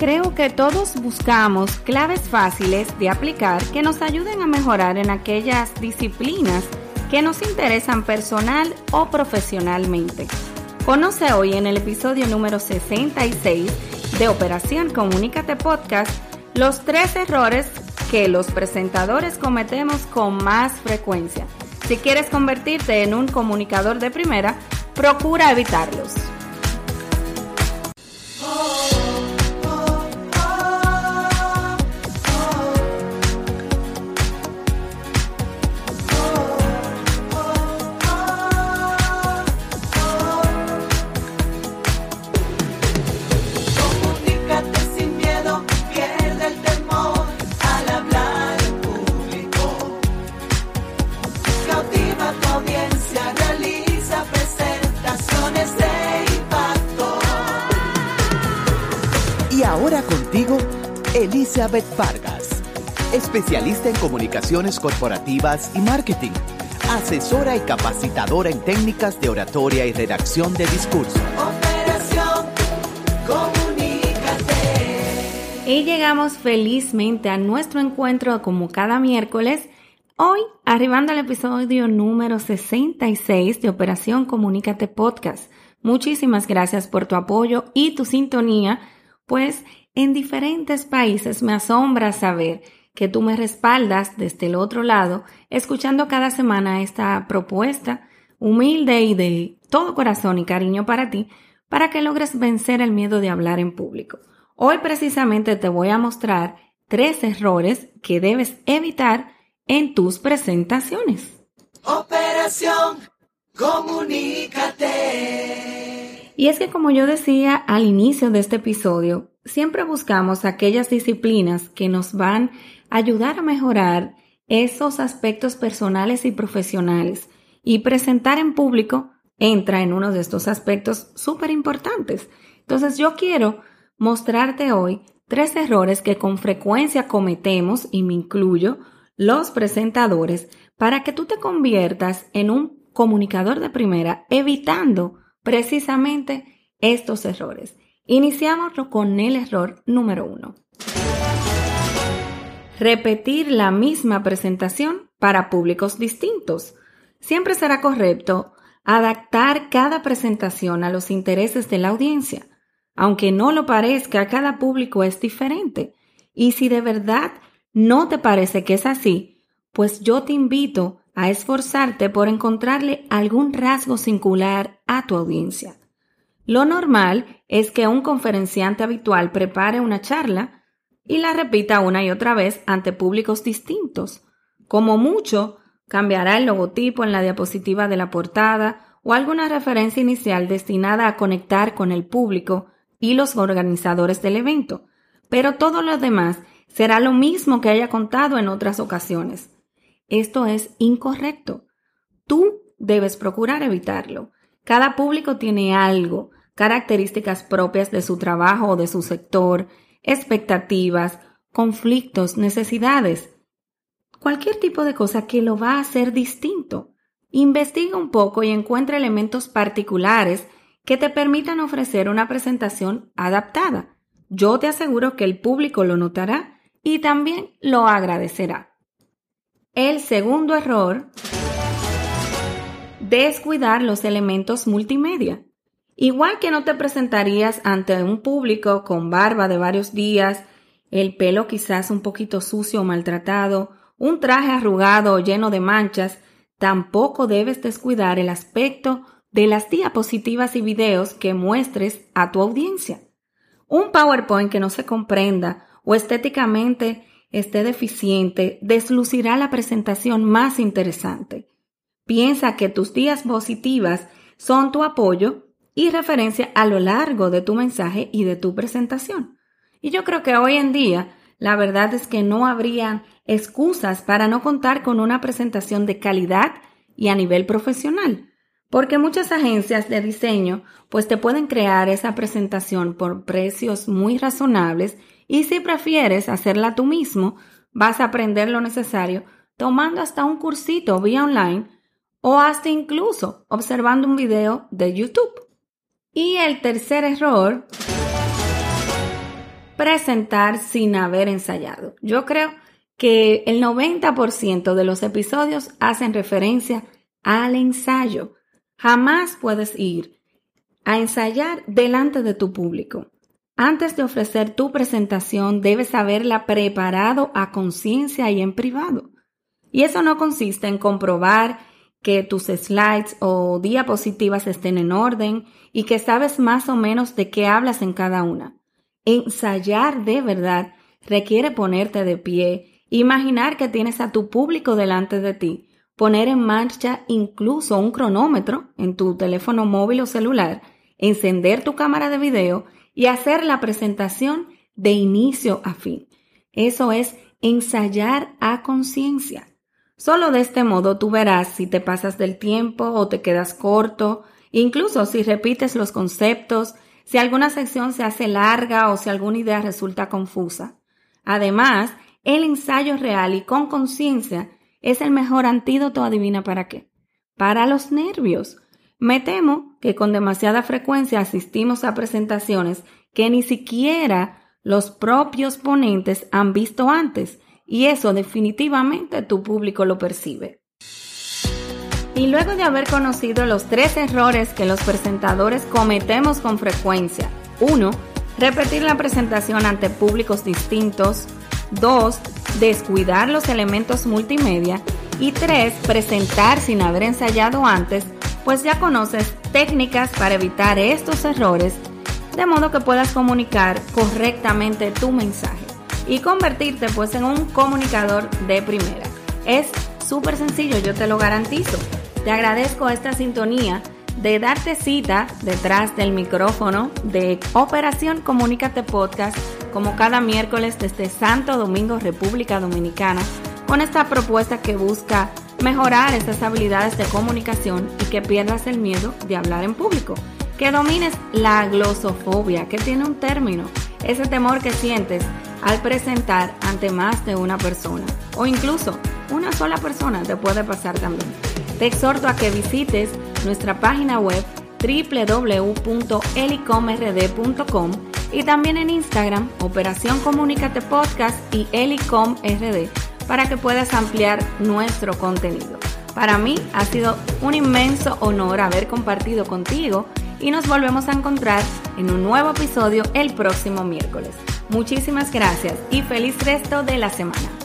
creo que todos buscamos claves fáciles de aplicar que nos ayuden a mejorar en aquellas disciplinas que nos interesan personal o profesionalmente. Conoce hoy en el episodio número 66 de Operación Comunícate Podcast los tres errores que los presentadores cometemos con más frecuencia. Si quieres convertirte en un comunicador de primera, procura evitarlos. Elizabeth Vargas, especialista en comunicaciones corporativas y marketing, asesora y capacitadora en técnicas de oratoria y redacción de discurso. Operación Comunícate. Y llegamos felizmente a nuestro encuentro como cada miércoles. Hoy, arribando al episodio número 66 de Operación Comunícate Podcast. Muchísimas gracias por tu apoyo y tu sintonía, pues en diferentes países me asombra saber que tú me respaldas desde el otro lado, escuchando cada semana esta propuesta humilde y de todo corazón y cariño para ti, para que logres vencer el miedo de hablar en público. Hoy precisamente te voy a mostrar tres errores que debes evitar en tus presentaciones. Operación, comunícate. Y es que como yo decía al inicio de este episodio, siempre buscamos aquellas disciplinas que nos van a ayudar a mejorar esos aspectos personales y profesionales. Y presentar en público entra en uno de estos aspectos súper importantes. Entonces yo quiero mostrarte hoy tres errores que con frecuencia cometemos, y me incluyo, los presentadores, para que tú te conviertas en un comunicador de primera, evitando precisamente estos errores. Iniciamos con el error número uno. Repetir la misma presentación para públicos distintos. Siempre será correcto adaptar cada presentación a los intereses de la audiencia. Aunque no lo parezca, cada público es diferente. Y si de verdad no te parece que es así, pues yo te invito a esforzarte por encontrarle algún rasgo singular a tu audiencia. Lo normal es que un conferenciante habitual prepare una charla y la repita una y otra vez ante públicos distintos. Como mucho, cambiará el logotipo en la diapositiva de la portada o alguna referencia inicial destinada a conectar con el público y los organizadores del evento. Pero todo lo demás será lo mismo que haya contado en otras ocasiones. Esto es incorrecto. Tú debes procurar evitarlo. Cada público tiene algo, características propias de su trabajo o de su sector, expectativas, conflictos, necesidades. Cualquier tipo de cosa que lo va a hacer distinto. Investiga un poco y encuentra elementos particulares que te permitan ofrecer una presentación adaptada. Yo te aseguro que el público lo notará y también lo agradecerá. El segundo error, descuidar los elementos multimedia. Igual que no te presentarías ante un público con barba de varios días, el pelo quizás un poquito sucio o maltratado, un traje arrugado o lleno de manchas, tampoco debes descuidar el aspecto de las diapositivas y videos que muestres a tu audiencia. Un PowerPoint que no se comprenda o estéticamente esté deficiente deslucirá la presentación más interesante. Piensa que tus diapositivas son tu apoyo y referencia a lo largo de tu mensaje y de tu presentación. Y yo creo que hoy en día la verdad es que no habría excusas para no contar con una presentación de calidad y a nivel profesional, porque muchas agencias de diseño pues te pueden crear esa presentación por precios muy razonables y si prefieres hacerla tú mismo, vas a aprender lo necesario tomando hasta un cursito vía online o hasta incluso observando un video de YouTube. Y el tercer error, presentar sin haber ensayado. Yo creo que el 90% de los episodios hacen referencia al ensayo. Jamás puedes ir a ensayar delante de tu público. Antes de ofrecer tu presentación, debes haberla preparado a conciencia y en privado. Y eso no consiste en comprobar que tus slides o diapositivas estén en orden y que sabes más o menos de qué hablas en cada una. Ensayar de verdad requiere ponerte de pie, imaginar que tienes a tu público delante de ti, poner en marcha incluso un cronómetro en tu teléfono móvil o celular, encender tu cámara de video y hacer la presentación de inicio a fin. Eso es ensayar a conciencia. Solo de este modo tú verás si te pasas del tiempo o te quedas corto, incluso si repites los conceptos, si alguna sección se hace larga o si alguna idea resulta confusa. Además, el ensayo real y con conciencia es el mejor antídoto, adivina para qué. Para los nervios. Me temo que con demasiada frecuencia asistimos a presentaciones que ni siquiera los propios ponentes han visto antes y eso definitivamente tu público lo percibe. Y luego de haber conocido los tres errores que los presentadores cometemos con frecuencia, 1. Repetir la presentación ante públicos distintos. 2. Descuidar los elementos multimedia. Y 3. Presentar sin haber ensayado antes, pues ya conoces técnicas para evitar estos errores, de modo que puedas comunicar correctamente tu mensaje y convertirte pues en un comunicador de primera. Es súper sencillo, yo te lo garantizo. Te agradezco esta sintonía de darte cita detrás del micrófono de Operación Comunícate Podcast como cada miércoles desde Santo Domingo, República Dominicana, con esta propuesta que busca mejorar esas habilidades de comunicación y que pierdas el miedo de hablar en público, que domines la glosofobia, que tiene un término, ese temor que sientes al presentar ante más de una persona o incluso una sola persona te puede pasar también. Te exhorto a que visites nuestra página web www.elicomrd.com y también en Instagram Operación Comunícate Podcast y elicomrd para que puedas ampliar nuestro contenido. Para mí ha sido un inmenso honor haber compartido contigo y nos volvemos a encontrar en un nuevo episodio el próximo miércoles. Muchísimas gracias y feliz resto de la semana.